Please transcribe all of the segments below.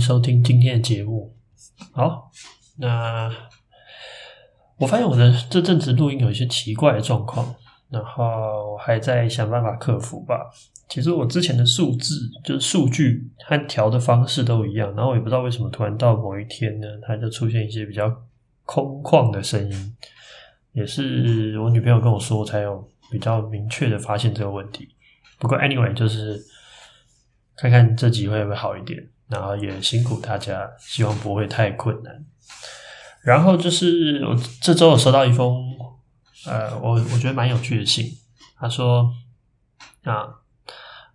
收听今天的节目。好，那我发现我的这阵子录音有一些奇怪的状况，然后还在想办法克服吧。其实我之前的数字就是数据和调的方式都一样，然后我也不知道为什么突然到某一天呢，它就出现一些比较空旷的声音。也是我女朋友跟我说，才有比较明确的发现这个问题。不过 anyway，就是看看这集会不会好一点。然后也辛苦大家，希望不会太困难。然后就是我这周有收到一封，呃，我我觉得蛮有趣的信。他说：“啊，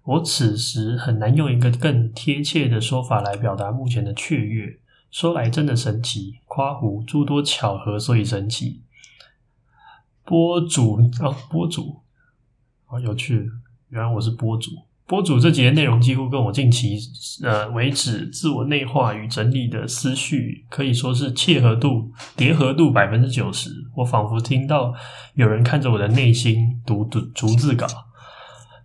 我此时很难用一个更贴切的说法来表达目前的雀跃。说来真的神奇，夸胡诸多巧合，所以神奇。播主哦，播主，好有趣，原来我是播主。”播主这节内容几乎跟我近期呃为止自我内化与整理的思绪可以说是契合度叠合度百分之九十。我仿佛听到有人看着我的内心读读逐字稿。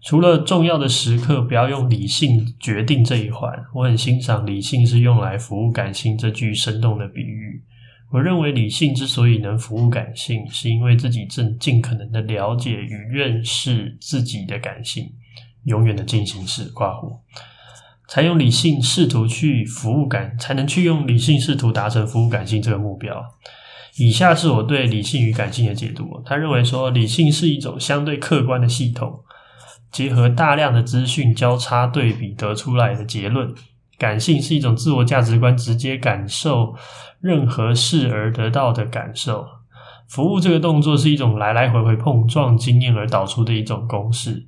除了重要的时刻不要用理性决定这一环，我很欣赏理性是用来服务感性这句生动的比喻。我认为理性之所以能服务感性，是因为自己正尽可能的了解与认识自己的感性。永远的进行式括弧，才用理性试图去服务感，才能去用理性试图达成服务感性这个目标。以下是我对理性与感性的解读。他认为说，理性是一种相对客观的系统，结合大量的资讯交叉对比得出来的结论；感性是一种自我价值观直接感受任何事而得到的感受。服务这个动作是一种来来回回碰撞经验而导出的一种公式。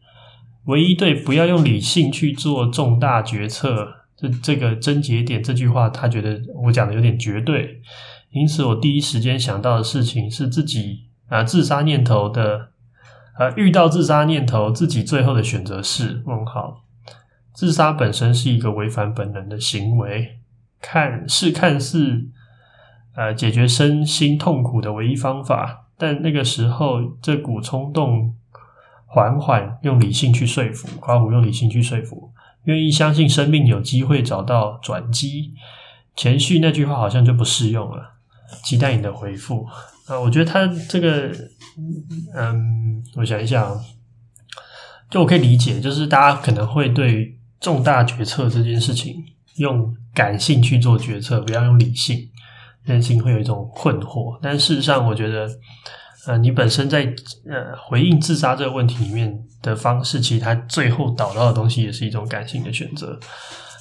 唯一对不要用理性去做重大决策，这这个症结点这句话，他觉得我讲的有点绝对，因此我第一时间想到的事情是自己啊、自杀念头的，呃遇到自杀念头，自己最后的选择是问号。自杀本身是一个违反本能的行为，看是看似呃解决身心痛苦的唯一方法，但那个时候这股冲动。缓缓用理性去说服，夸胡用理性去说服，愿意相信生命有机会找到转机。前序那句话好像就不适用了。期待你的回复啊！我觉得他这个，嗯，我想一想，就我可以理解，就是大家可能会对重大决策这件事情用感性去做决策，不要用理性，内心会有一种困惑。但事实上，我觉得。呃，你本身在呃回应自杀这个问题里面的方式，其实它最后导到的东西也是一种感性的选择。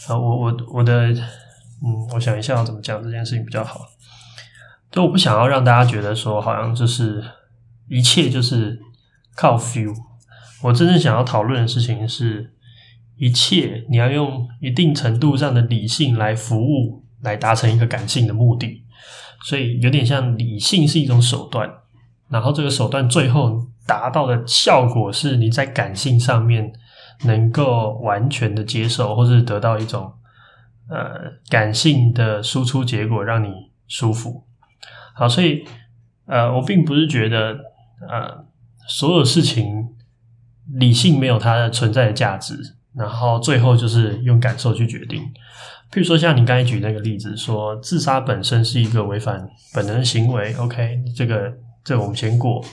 啊，我我我的嗯，我想一下要怎么讲这件事情比较好。就我不想要让大家觉得说，好像就是一切就是靠 feel。我真正想要讨论的事情是，一切你要用一定程度上的理性来服务，来达成一个感性的目的。所以有点像理性是一种手段。然后这个手段最后达到的效果是你在感性上面能够完全的接受，或是得到一种呃感性的输出结果，让你舒服。好，所以呃，我并不是觉得呃所有事情理性没有它的存在的价值，然后最后就是用感受去决定。譬如说像你刚才举那个例子，说自杀本身是一个违反本能的行为，OK，这个。这我们先过，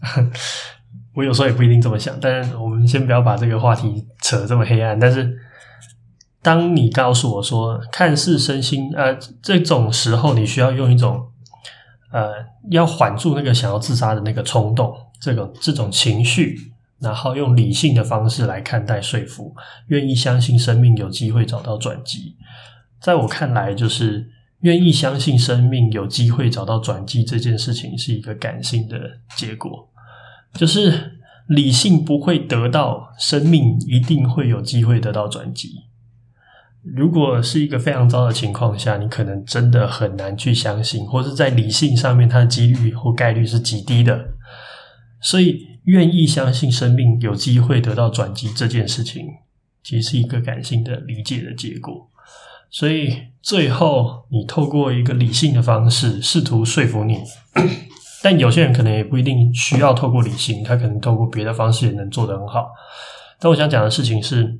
我有时候也不一定这么想。但是我们先不要把这个话题扯这么黑暗。但是当你告诉我说，看似身心呃这种时候，你需要用一种呃要缓住那个想要自杀的那个冲动，这种这种情绪，然后用理性的方式来看待说服，愿意相信生命有机会找到转机。在我看来，就是。愿意相信生命有机会找到转机这件事情是一个感性的结果，就是理性不会得到生命一定会有机会得到转机。如果是一个非常糟的情况下，你可能真的很难去相信，或是在理性上面它的几率或概率是极低的。所以，愿意相信生命有机会得到转机这件事情，其实是一个感性的理解的结果。所以最后，你透过一个理性的方式试图说服你，但有些人可能也不一定需要透过理性，他可能透过别的方式也能做得很好。但我想讲的事情是，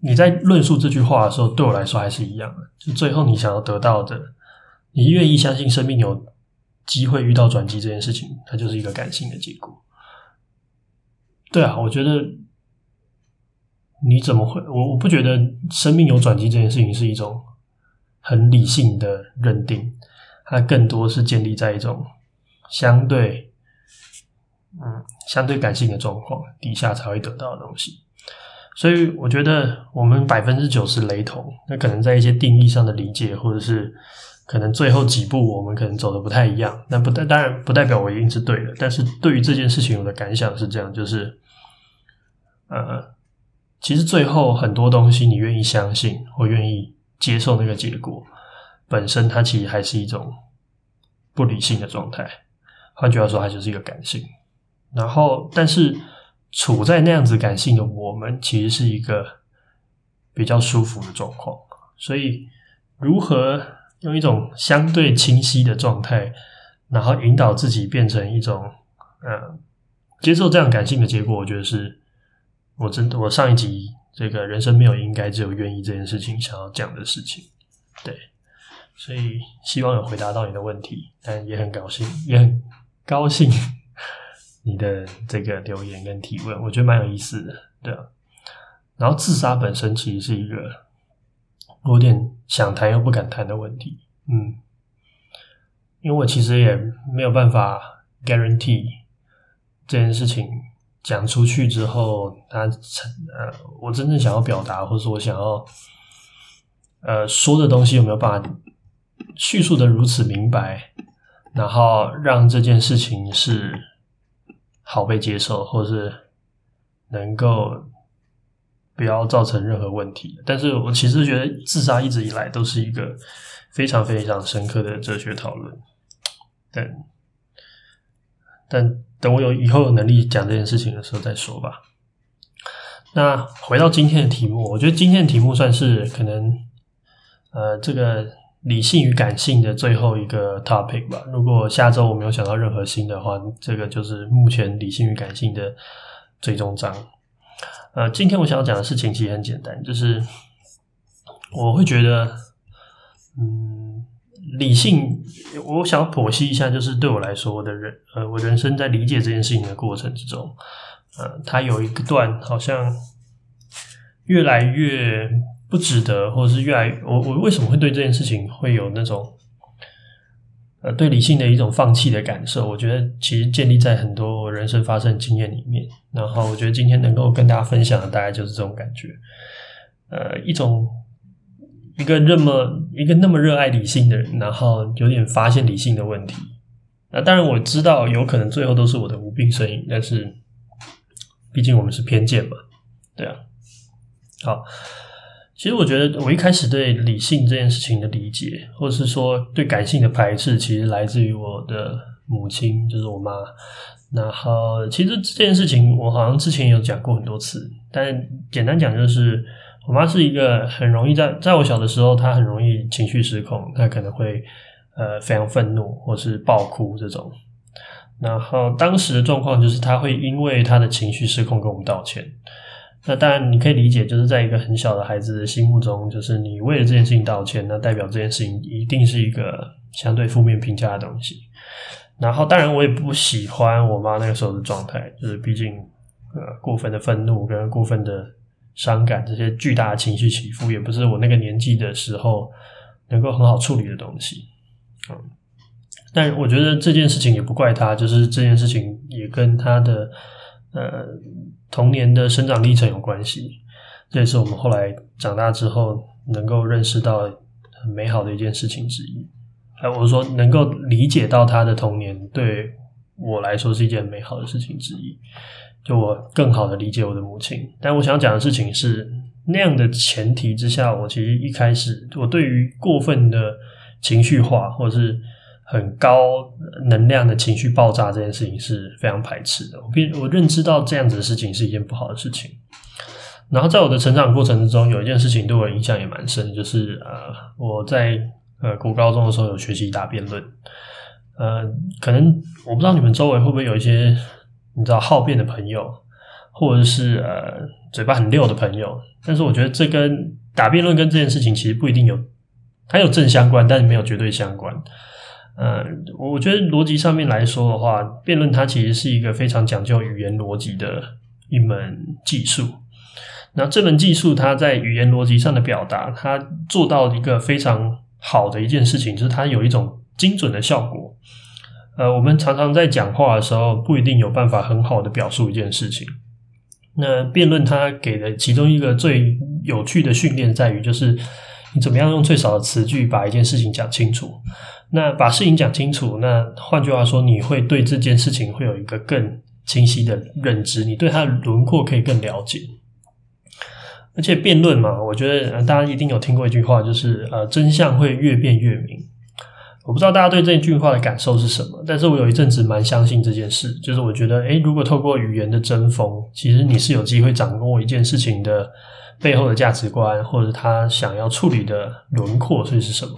你在论述这句话的时候，对我来说还是一样的。就最后你想要得到的，你愿意相信生命有机会遇到转机这件事情，它就是一个感性的结果。对啊，我觉得。你怎么会？我我不觉得生命有转机这件事情是一种很理性的认定，它更多是建立在一种相对嗯相对感性的状况底下才会得到的东西。所以我觉得我们百分之九十雷同，那可能在一些定义上的理解，或者是可能最后几步我们可能走的不太一样。那不代当然不代表我一定是对的，但是对于这件事情我的感想是这样，就是呃。其实最后很多东西，你愿意相信或愿意接受那个结果，本身它其实还是一种不理性的状态。换句话说，它就是一个感性。然后，但是处在那样子感性的我们，其实是一个比较舒服的状况。所以，如何用一种相对清晰的状态，然后引导自己变成一种呃接受这样感性的结果，我觉得是。我真的，我上一集这个人生没有应该，只有愿意这件事情想要讲的事情，对，所以希望有回答到你的问题，但也很高兴，也很高兴你的这个留言跟提问，我觉得蛮有意思的，对啊。然后自杀本身其实是一个有点想谈又不敢谈的问题，嗯，因为我其实也没有办法 guarantee 这件事情。讲出去之后，他呃，我真正想要表达，或者说我想要呃说的东西，有没有办法叙述的如此明白，然后让这件事情是好被接受，或是能够不要造成任何问题。但是我其实觉得自杀一直以来都是一个非常非常深刻的哲学讨论，但。但等我有以后有能力讲这件事情的时候再说吧。那回到今天的题目，我觉得今天的题目算是可能，呃，这个理性与感性的最后一个 topic 吧。如果下周我没有想到任何新的话，这个就是目前理性与感性的最终章。呃，今天我想要讲的事情其实很简单，就是我会觉得，嗯。理性，我想要剖析一下，就是对我来说，我的人，呃，我人生在理解这件事情的过程之中，呃，它有一个段好像越来越不值得，或者是越来，我我为什么会对这件事情会有那种，呃，对理性的一种放弃的感受？我觉得其实建立在很多我人生发生经验里面，然后我觉得今天能够跟大家分享的，大概就是这种感觉，呃，一种。一个那么一个那么热爱理性的人，然后有点发现理性的问题。那当然我知道有可能最后都是我的无病呻吟，但是毕竟我们是偏见嘛，对啊。好，其实我觉得我一开始对理性这件事情的理解，或是说对感性的排斥，其实来自于我的母亲，就是我妈。然后其实这件事情我好像之前有讲过很多次，但简单讲就是。我妈是一个很容易在在我小的时候，她很容易情绪失控，她可能会呃非常愤怒或是爆哭这种。然后当时的状况就是，她会因为她的情绪失控跟我们道歉。那当然你可以理解，就是在一个很小的孩子的心目中，就是你为了这件事情道歉，那代表这件事情一定是一个相对负面评价的东西。然后当然我也不喜欢我妈那个时候的状态，就是毕竟呃过分的愤怒跟过分的伤感这些巨大的情绪起伏，也不是我那个年纪的时候能够很好处理的东西。嗯，但我觉得这件事情也不怪他，就是这件事情也跟他的呃童年的生长历程有关系。这也是我们后来长大之后能够认识到很美好的一件事情之一。哎，我说能够理解到他的童年，对我来说是一件美好的事情之一。就我更好的理解我的母亲。但我想讲的事情是，那样的前提之下，我其实一开始我对于过分的情绪化或者是很高能量的情绪爆炸这件事情是非常排斥的。我认我认知到这样子的事情是一件不好的事情。然后在我的成长过程之中，有一件事情对我影响也蛮深，就是呃，我在呃国高中的时候有学习答辩论。呃，可能我不知道你们周围会不会有一些你知道好辩的朋友，或者是呃嘴巴很溜的朋友。但是我觉得这跟答辩论跟这件事情其实不一定有，它有正相关，但是没有绝对相关。呃，我觉得逻辑上面来说的话，辩论它其实是一个非常讲究语言逻辑的一门技术。那这门技术，它在语言逻辑上的表达，它做到一个非常好的一件事情，就是它有一种精准的效果。呃，我们常常在讲话的时候，不一定有办法很好的表述一件事情。那辩论它给的其中一个最有趣的训练，在于就是你怎么样用最少的词句把一件事情讲清楚。那把事情讲清楚，那换句话说，你会对这件事情会有一个更清晰的认知，你对它的轮廓可以更了解。而且辩论嘛，我觉得大家一定有听过一句话，就是呃，真相会越辩越明。我不知道大家对这句话的感受是什么，但是我有一阵子蛮相信这件事，就是我觉得，诶，如果透过语言的争锋，其实你是有机会掌握一件事情的背后的价值观，或者他想要处理的轮廓会是什么。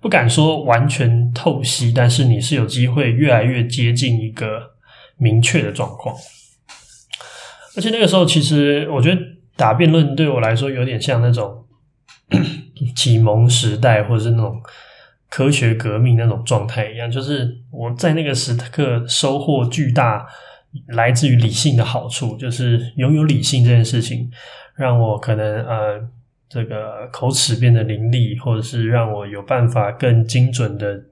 不敢说完全透析，但是你是有机会越来越接近一个明确的状况。而且那个时候，其实我觉得。答辩论对我来说有点像那种 启蒙时代，或者是那种科学革命那种状态一样，就是我在那个时刻收获巨大，来自于理性的好处，就是拥有理性这件事情，让我可能呃这个口齿变得伶俐，或者是让我有办法更精准的。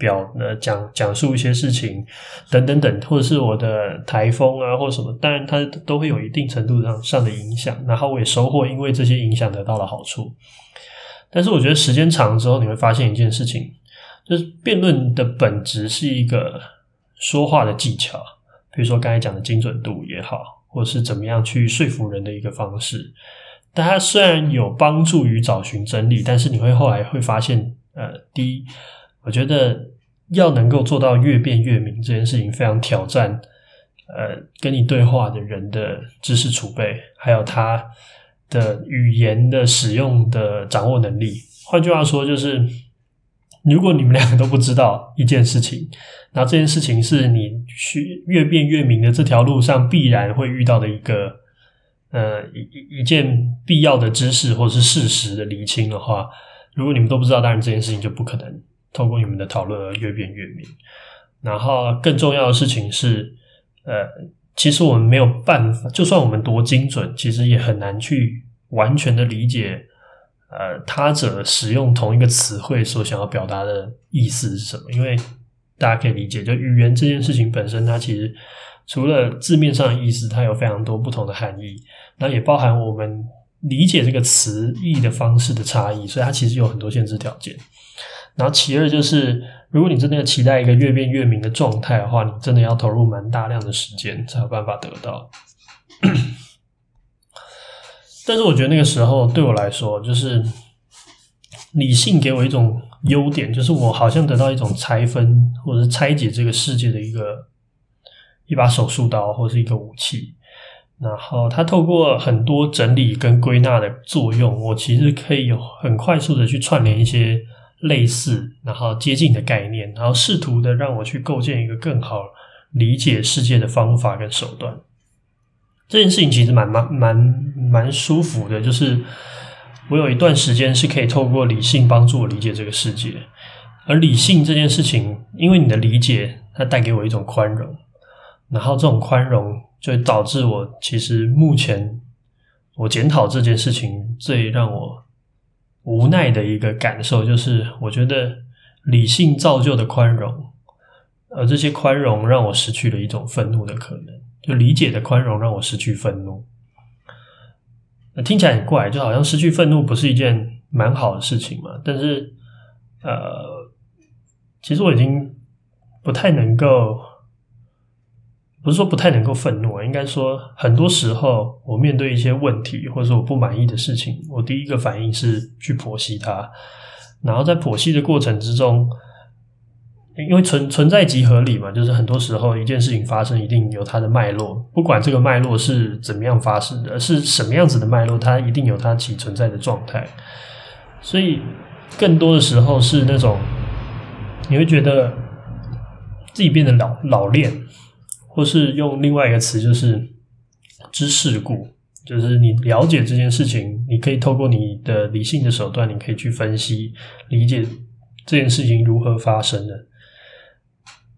表呃讲讲述一些事情等等等，或者是我的台风啊，或什么，当然它都会有一定程度上上的影响。然后我也收获，因为这些影响得到了好处。但是我觉得时间长了之后，你会发现一件事情，就是辩论的本质是一个说话的技巧，比如说刚才讲的精准度也好，或是怎么样去说服人的一个方式。但它虽然有帮助于找寻真理，但是你会后来会发现，呃，第一。我觉得要能够做到越辩越明这件事情非常挑战，呃，跟你对话的人的知识储备，还有他的语言的使用的掌握能力。换句话说，就是如果你们两个都不知道一件事情，那这件事情是你去越变越明的这条路上必然会遇到的一个，呃，一一件必要的知识或是事实的厘清的话，如果你们都不知道，当然这件事情就不可能。透过你们的讨论而越变越明，然后更重要的事情是，呃，其实我们没有办法，就算我们多精准，其实也很难去完全的理解，呃，他者使用同一个词汇所想要表达的意思是什么。因为大家可以理解，就语言这件事情本身，它其实除了字面上的意思，它有非常多不同的含义，那也包含我们理解这个词义的方式的差异，所以它其实有很多限制条件。然后其二就是，如果你真的要期待一个越变越明的状态的话，你真的要投入蛮大量的时间才有办法得到。但是我觉得那个时候对我来说，就是理性给我一种优点，就是我好像得到一种拆分或者是拆解这个世界的一个一把手术刀或是一个武器。然后它透过很多整理跟归纳的作用，我其实可以有很快速的去串联一些。类似，然后接近的概念，然后试图的让我去构建一个更好理解世界的方法跟手段。这件事情其实蛮蛮蛮蛮舒服的，就是我有一段时间是可以透过理性帮助我理解这个世界。而理性这件事情，因为你的理解，它带给我一种宽容，然后这种宽容就导致我其实目前我检讨这件事情最让我无奈的一个感受，就是我觉得理性造就的宽容，而这些宽容让我失去了一种愤怒的可能，就理解的宽容让我失去愤怒。听起来很怪，就好像失去愤怒不是一件蛮好的事情嘛，但是呃，其实我已经。不太能够，不是说不太能够愤怒，应该说很多时候我面对一些问题或者说我不满意的事情，我第一个反应是去剖析它，然后在剖析的过程之中，因为存存在即合理嘛，就是很多时候一件事情发生一定有它的脉络，不管这个脉络是怎么样发生的，是什么样子的脉络，它一定有它其存在的状态，所以更多的时候是那种你会觉得。自己变得老老练，或是用另外一个词，就是知世故，就是你了解这件事情，你可以透过你的理性的手段，你可以去分析、理解这件事情如何发生的。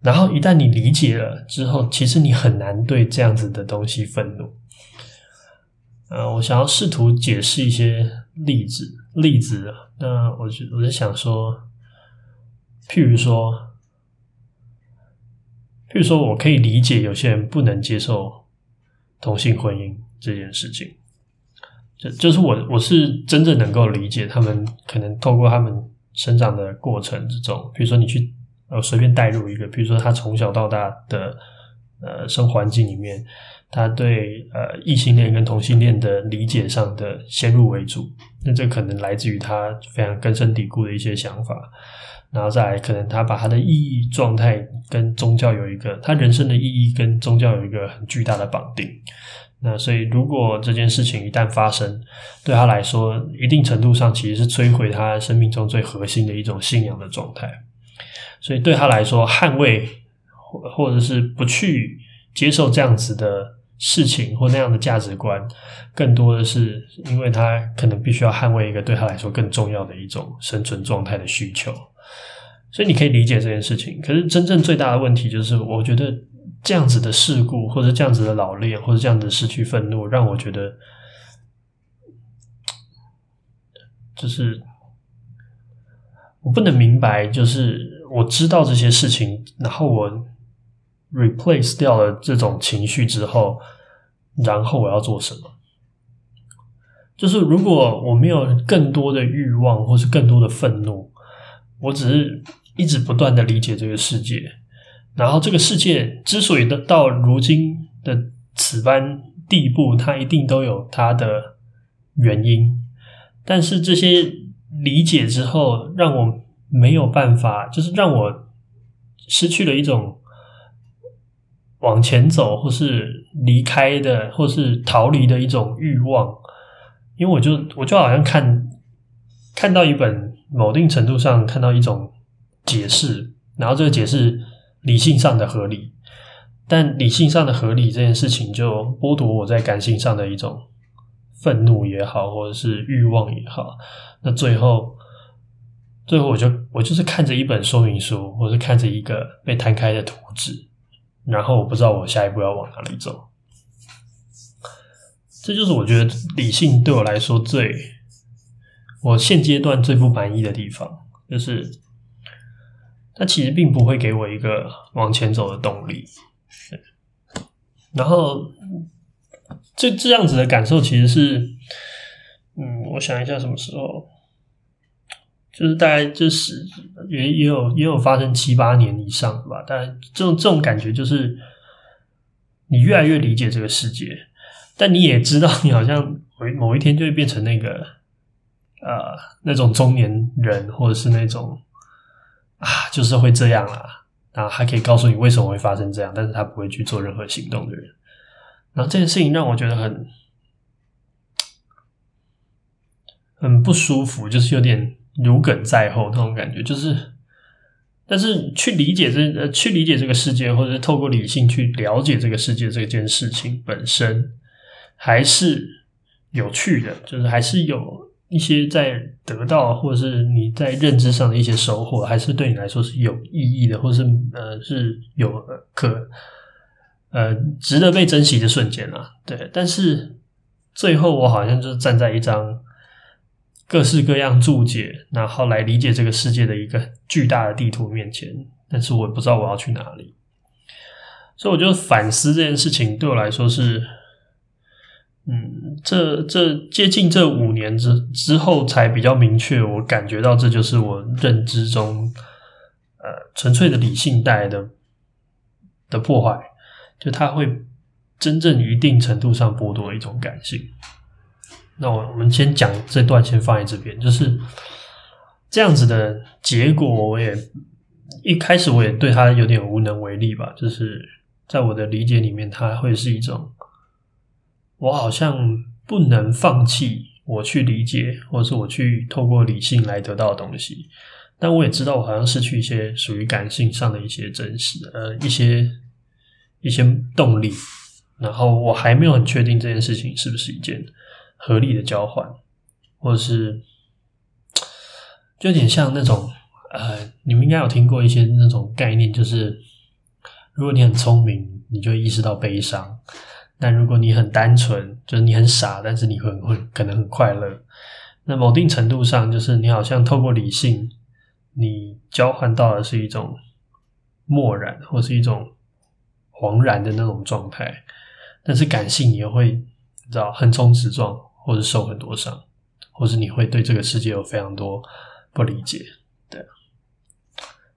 然后一旦你理解了之后，其实你很难对这样子的东西愤怒。呃，我想要试图解释一些例子，例子。那我就我就想说，譬如说。比如说，我可以理解有些人不能接受同性婚姻这件事情，就就是我我是真正能够理解他们，可能透过他们生长的过程之中，比如说你去呃随便带入一个，比如说他从小到大的呃生活环境里面，他对呃异性恋跟同性恋的理解上的先入为主，那这可能来自于他非常根深蒂固的一些想法。然后再来，可能他把他的意义状态跟宗教有一个，他人生的意义跟宗教有一个很巨大的绑定。那所以，如果这件事情一旦发生，对他来说，一定程度上其实是摧毁他生命中最核心的一种信仰的状态。所以对他来说，捍卫或或者是不去接受这样子的事情或那样的价值观，更多的是因为他可能必须要捍卫一个对他来说更重要的一种生存状态的需求。所以你可以理解这件事情，可是真正最大的问题就是，我觉得这样子的事故，或者这样子的老练，或者这样子失去愤怒，让我觉得，就是我不能明白，就是我知道这些事情，然后我 replace 掉了这种情绪之后，然后我要做什么？就是如果我没有更多的欲望，或是更多的愤怒，我只是。一直不断的理解这个世界，然后这个世界之所以到到如今的此般地步，它一定都有它的原因。但是这些理解之后，让我没有办法，就是让我失去了一种往前走，或是离开的，或是逃离的一种欲望。因为我就我就好像看看到一本某定程度上看到一种。解释，然后这个解释理性上的合理，但理性上的合理这件事情就剥夺我在感性上的一种愤怒也好，或者是欲望也好。那最后，最后我就我就是看着一本说明书，或是看着一个被摊开的图纸，然后我不知道我下一步要往哪里走。这就是我觉得理性对我来说最我现阶段最不满意的地方，就是。它其实并不会给我一个往前走的动力，然后这这样子的感受其实是，嗯，我想一下什么时候，就是大概就是也也有也有发生七八年以上吧。但这种这种感觉就是，你越来越理解这个世界，但你也知道你好像某某一天就会变成那个呃那种中年人，或者是那种。啊，就是会这样啦，然后还可以告诉你为什么会发生这样，但是他不会去做任何行动的人。然后这件事情让我觉得很很不舒服，就是有点如鲠在喉那种感觉。就是，但是去理解这呃，去理解这个世界，或者是透过理性去了解这个世界这件事情本身，还是有趣的，就是还是有。一些在得到或者是你在认知上的一些收获，还是对你来说是有意义的，或是呃是有可呃值得被珍惜的瞬间啊。对，但是最后我好像就是站在一张各式各样注解，然后来理解这个世界的一个巨大的地图面前，但是我也不知道我要去哪里，所以我就反思这件事情对我来说是。嗯，这这接近这五年之之后才比较明确，我感觉到这就是我认知中，呃，纯粹的理性带来的的破坏，就它会真正一定程度上剥夺一种感性。那我我们先讲这段，先放在这边，就是这样子的结果。我也一开始我也对它有点无能为力吧，就是在我的理解里面，它会是一种。我好像不能放弃我去理解，或者是我去透过理性来得到的东西，但我也知道我好像失去一些属于感性上的一些真实，呃，一些一些动力。然后我还没有很确定这件事情是不是一件合理的交换，或者是就有点像那种呃，你们应该有听过一些那种概念，就是如果你很聪明，你就意识到悲伤。但如果你很单纯，就是你很傻，但是你会会可能很快乐。那某定程度上，就是你好像透过理性，你交换到的是一种漠然，或是一种恍然的那种状态。但是感性，你又会你知道横冲直撞，或者受很多伤，或是你会对这个世界有非常多不理解。对，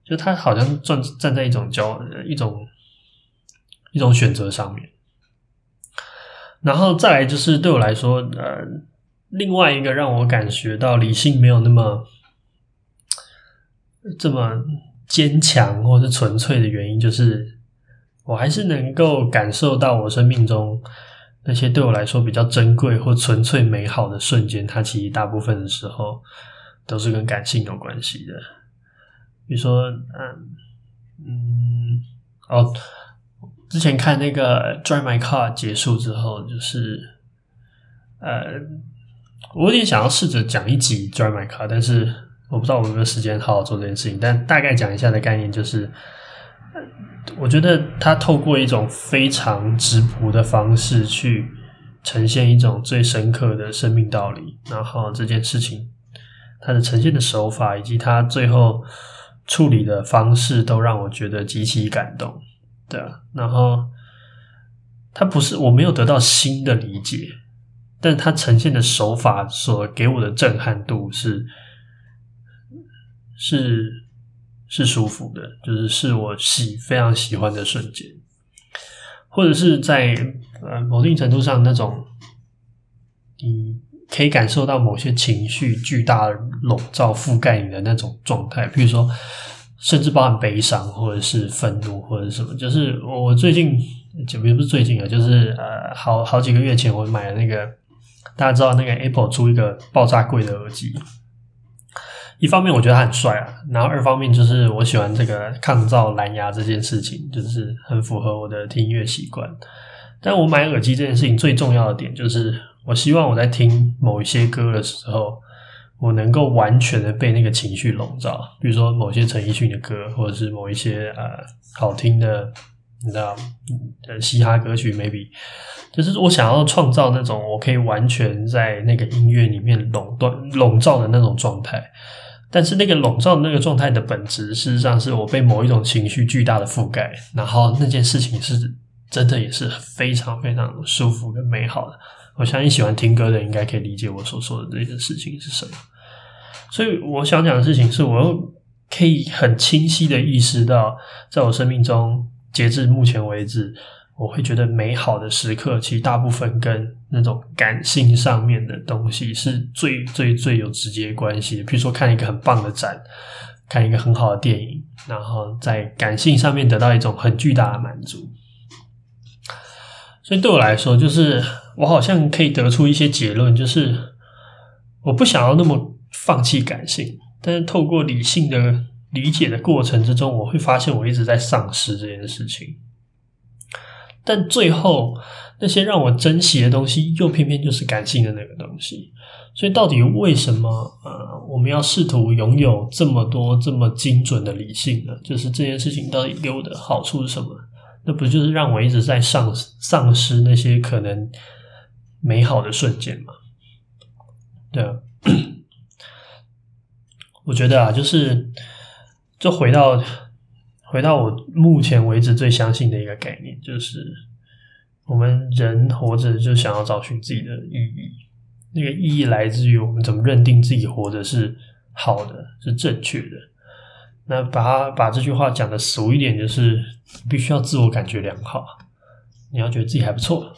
就他好像站站在一种交一种一种选择上面。然后再来就是对我来说，呃，另外一个让我感觉到理性没有那么这么坚强或是纯粹的原因，就是我还是能够感受到我生命中那些对我来说比较珍贵或纯粹美好的瞬间，它其实大部分的时候都是跟感性有关系的。比如说，嗯嗯，哦。之前看那个《Drive My Car》结束之后，就是呃，我有点想要试着讲一集《Drive My Car》，但是我不知道我有没有时间好好做这件事情。但大概讲一下的概念就是，我觉得他透过一种非常质朴的方式去呈现一种最深刻的生命道理，然后这件事情它的呈现的手法以及他最后处理的方式，都让我觉得极其感动。对啊，然后他不是我没有得到新的理解，但他呈现的手法所给我的震撼度是是是舒服的，就是是我喜非常喜欢的瞬间，或者是在呃某定程度上那种你可以感受到某些情绪巨大笼罩覆盖你的那种状态，比如说。甚至包含悲伤，或者是愤怒，或者什么。就是我最近，就也不是最近啊，就是呃，好好几个月前，我买了那个，大家知道那个 Apple 出一个爆炸贵的耳机。一方面我觉得它很帅啊，然后二方面就是我喜欢这个抗噪蓝牙这件事情，就是很符合我的听音乐习惯。但我买耳机这件事情最重要的点，就是我希望我在听某一些歌的时候。我能够完全的被那个情绪笼罩，比如说某些陈奕迅的歌，或者是某一些呃好听的，你知道，呃嘻哈歌曲，maybe，就是我想要创造那种我可以完全在那个音乐里面垄断、笼罩的那种状态。但是那个笼罩的那个状态的本质，事实上是我被某一种情绪巨大的覆盖，然后那件事情是真的也是非常非常舒服跟美好的。我相信喜欢听歌的人应该可以理解我所说的这件事情是什么。所以我想讲的事情是，我可以很清晰的意识到，在我生命中，截至目前为止，我会觉得美好的时刻，其实大部分跟那种感性上面的东西是最最最有直接关系的。比如说看一个很棒的展，看一个很好的电影，然后在感性上面得到一种很巨大的满足。所以对我来说，就是我好像可以得出一些结论，就是我不想要那么放弃感性，但是透过理性的理解的过程之中，我会发现我一直在丧失这件事情。但最后那些让我珍惜的东西，又偏偏就是感性的那个东西。所以，到底为什么呃，我们要试图拥有这么多这么精准的理性呢？就是这件事情到底给我的好处是什么？那不就是让我一直在丧丧失那些可能美好的瞬间嘛？对，我觉得啊，就是就回到回到我目前为止最相信的一个概念，就是我们人活着就想要找寻自己的意义。那个意义来自于我们怎么认定自己活着是好的，是正确的。那把它把这句话讲的俗一点，就是必须要自我感觉良好，你要觉得自己还不错。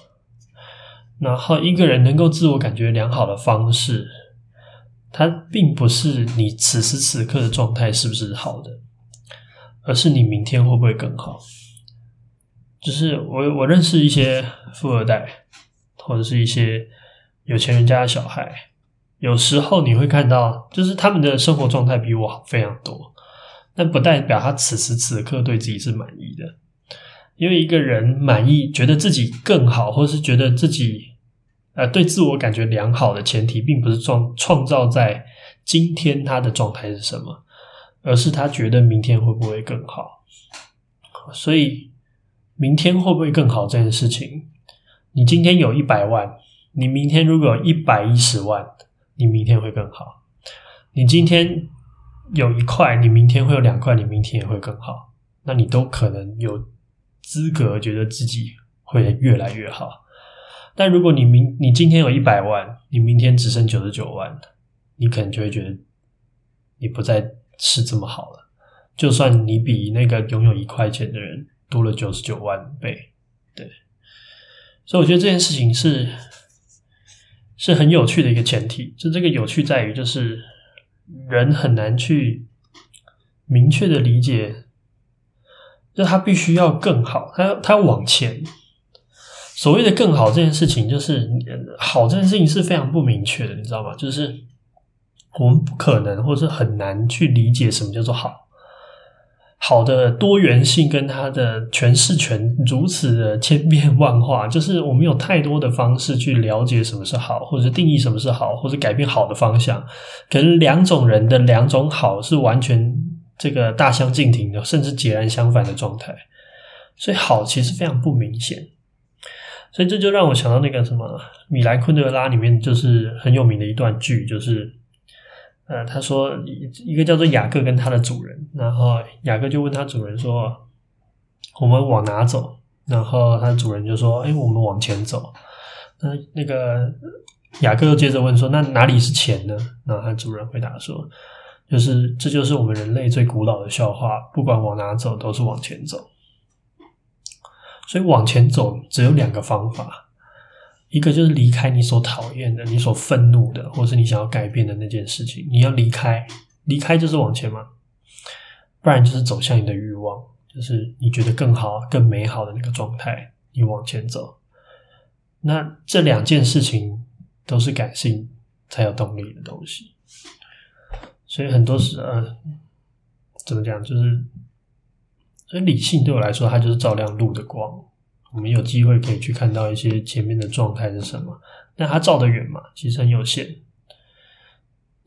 然后一个人能够自我感觉良好的方式，它并不是你此时此刻的状态是不是好的，而是你明天会不会更好。就是我我认识一些富二代，或者是一些。有钱人家的小孩，有时候你会看到，就是他们的生活状态比我好非常多，但不代表他此时此刻对自己是满意的。因为一个人满意，觉得自己更好，或是觉得自己呃对自我感觉良好的前提，并不是创创造在今天他的状态是什么，而是他觉得明天会不会更好。所以，明天会不会更好这件事情，你今天有一百万。你明天如果有一百一十万，你明天会更好。你今天有一块，你明天会有两块，你明天也会更好。那你都可能有资格觉得自己会越来越好。但如果你明你今天有一百万，你明天只剩九十九万，你可能就会觉得你不再是这么好了。就算你比那个拥有一块钱的人多了九十九万倍，对。所以我觉得这件事情是。是很有趣的一个前提，就这个有趣在于，就是人很难去明确的理解，就他必须要更好，他他往前。所谓的更好这件事情，就是好这件事情是非常不明确的，你知道吗？就是我们不可能，或是很难去理解什么叫做好。好的多元性跟它的诠释权如此的千变万化，就是我们有太多的方式去了解什么是好，或者定义什么是好，或者改变好的方向。可能两种人的两种好是完全这个大相径庭的，甚至截然相反的状态。所以好其实非常不明显。所以这就让我想到那个什么米兰昆德拉里面就是很有名的一段剧，就是。呃，他说一个叫做雅各跟他的主人，然后雅各就问他主人说：“我们往哪走？”然后他主人就说：“哎，我们往前走。”那那个雅各又接着问说：“那哪里是前呢？”然后他主人回答说：“就是这就是我们人类最古老的笑话，不管往哪走都是往前走。所以往前走只有两个方法。”一个就是离开你所讨厌的、你所愤怒的，或是你想要改变的那件事情。你要离开，离开就是往前嘛，不然就是走向你的欲望，就是你觉得更好、更美好的那个状态，你往前走。那这两件事情都是感性才有动力的东西，所以很多时呃，怎么讲，就是所以理性对我来说，它就是照亮路的光。我们有机会可以去看到一些前面的状态是什么，但它照得远嘛，其实很有限。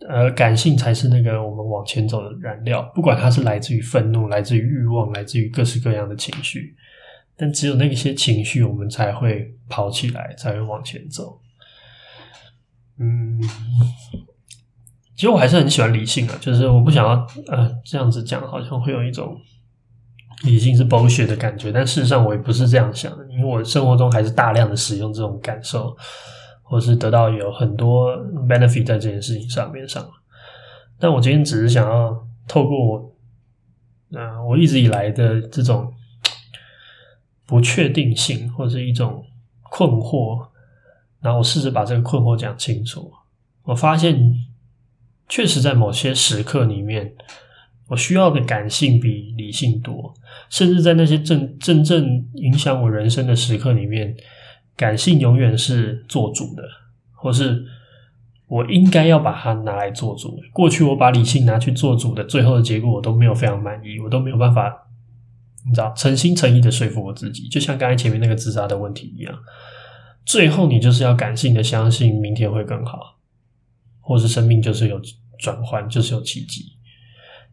而感性才是那个我们往前走的燃料，不管它是来自于愤怒、来自于欲望、来自于各式各样的情绪，但只有那些情绪，我们才会跑起来，才会往前走。嗯，其实我还是很喜欢理性啊，就是我不想要呃这样子讲，好像会有一种。理性是暴雪的感觉，但事实上我也不是这样想的，因为我生活中还是大量的使用这种感受，或是得到有很多 benefit 在这件事情上面上。但我今天只是想要透过，呃，我一直以来的这种不确定性或是一种困惑，然后我试着把这个困惑讲清楚。我发现，确实在某些时刻里面。我需要的感性比理性多，甚至在那些真真正影响我人生的时刻里面，感性永远是做主的，或是我应该要把它拿来做主。过去我把理性拿去做主的，最后的结果我都没有非常满意，我都没有办法你知道，诚心诚意的说服我自己，就像刚才前面那个自杀的问题一样，最后你就是要感性的相信明天会更好，或是生命就是有转换，就是有奇迹。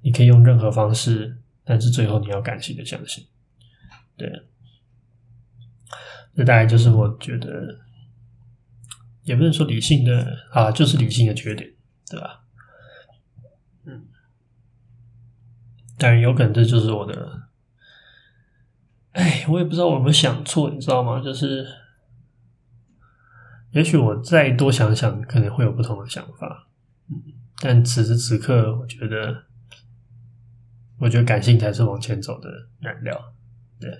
你可以用任何方式，但是最后你要感性的相信。对，这大概就是我觉得，也不能说理性的啊，就是理性的缺点，对吧？嗯，当然有可能这就是我的。哎，我也不知道我有没有想错，你知道吗？就是，也许我再多想想，可能会有不同的想法。嗯，但此时此刻，我觉得，我觉得感性才是往前走的燃料。对，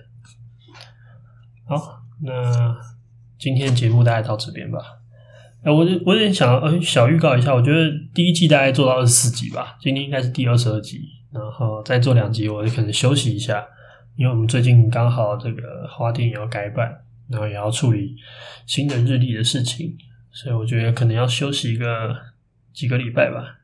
好，那今天节目大概到这边吧。哎，我我有点想，呃，小预告一下，我觉得第一季大概做到二十四集吧，今天应该是第二十二集，然后再做两集，我就可能休息一下。因为我们最近刚好这个花店也要改版，然后也要处理新的日历的事情，所以我觉得可能要休息一个几个礼拜吧。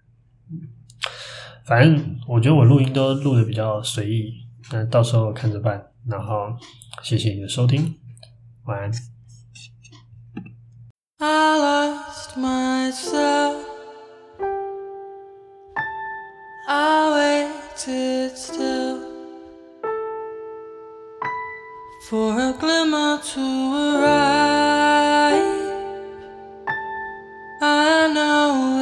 反正我觉得我录音都录得比较随意，那到时候看着办。然后谢谢你的收听，晚安。I lost myself. I waited still. For a glimmer to arrive, I know